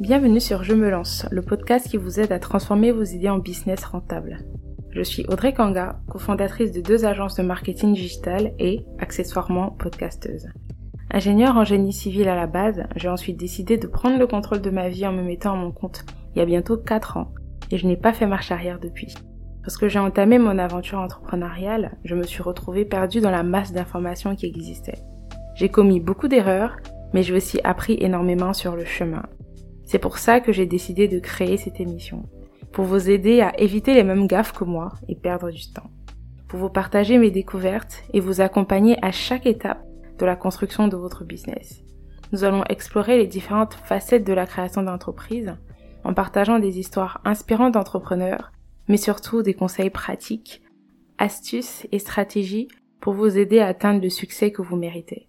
Bienvenue sur Je me lance, le podcast qui vous aide à transformer vos idées en business rentable. Je suis Audrey Kanga, cofondatrice de deux agences de marketing digital et, accessoirement, podcasteuse. Ingénieure en génie civil à la base, j'ai ensuite décidé de prendre le contrôle de ma vie en me mettant à mon compte il y a bientôt 4 ans et je n'ai pas fait marche arrière depuis. Lorsque j'ai entamé mon aventure entrepreneuriale, je me suis retrouvée perdue dans la masse d'informations qui existaient. J'ai commis beaucoup d'erreurs, mais j'ai aussi appris énormément sur le chemin. C'est pour ça que j'ai décidé de créer cette émission, pour vous aider à éviter les mêmes gaffes que moi et perdre du temps, pour vous partager mes découvertes et vous accompagner à chaque étape de la construction de votre business. Nous allons explorer les différentes facettes de la création d'entreprise en partageant des histoires inspirantes d'entrepreneurs, mais surtout des conseils pratiques, astuces et stratégies pour vous aider à atteindre le succès que vous méritez.